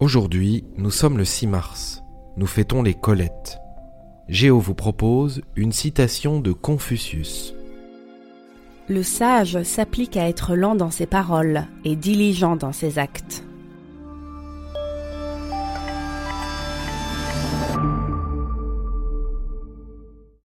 Aujourd'hui, nous sommes le 6 mars. Nous fêtons les Colettes. Géo vous propose une citation de Confucius. Le sage s'applique à être lent dans ses paroles et diligent dans ses actes.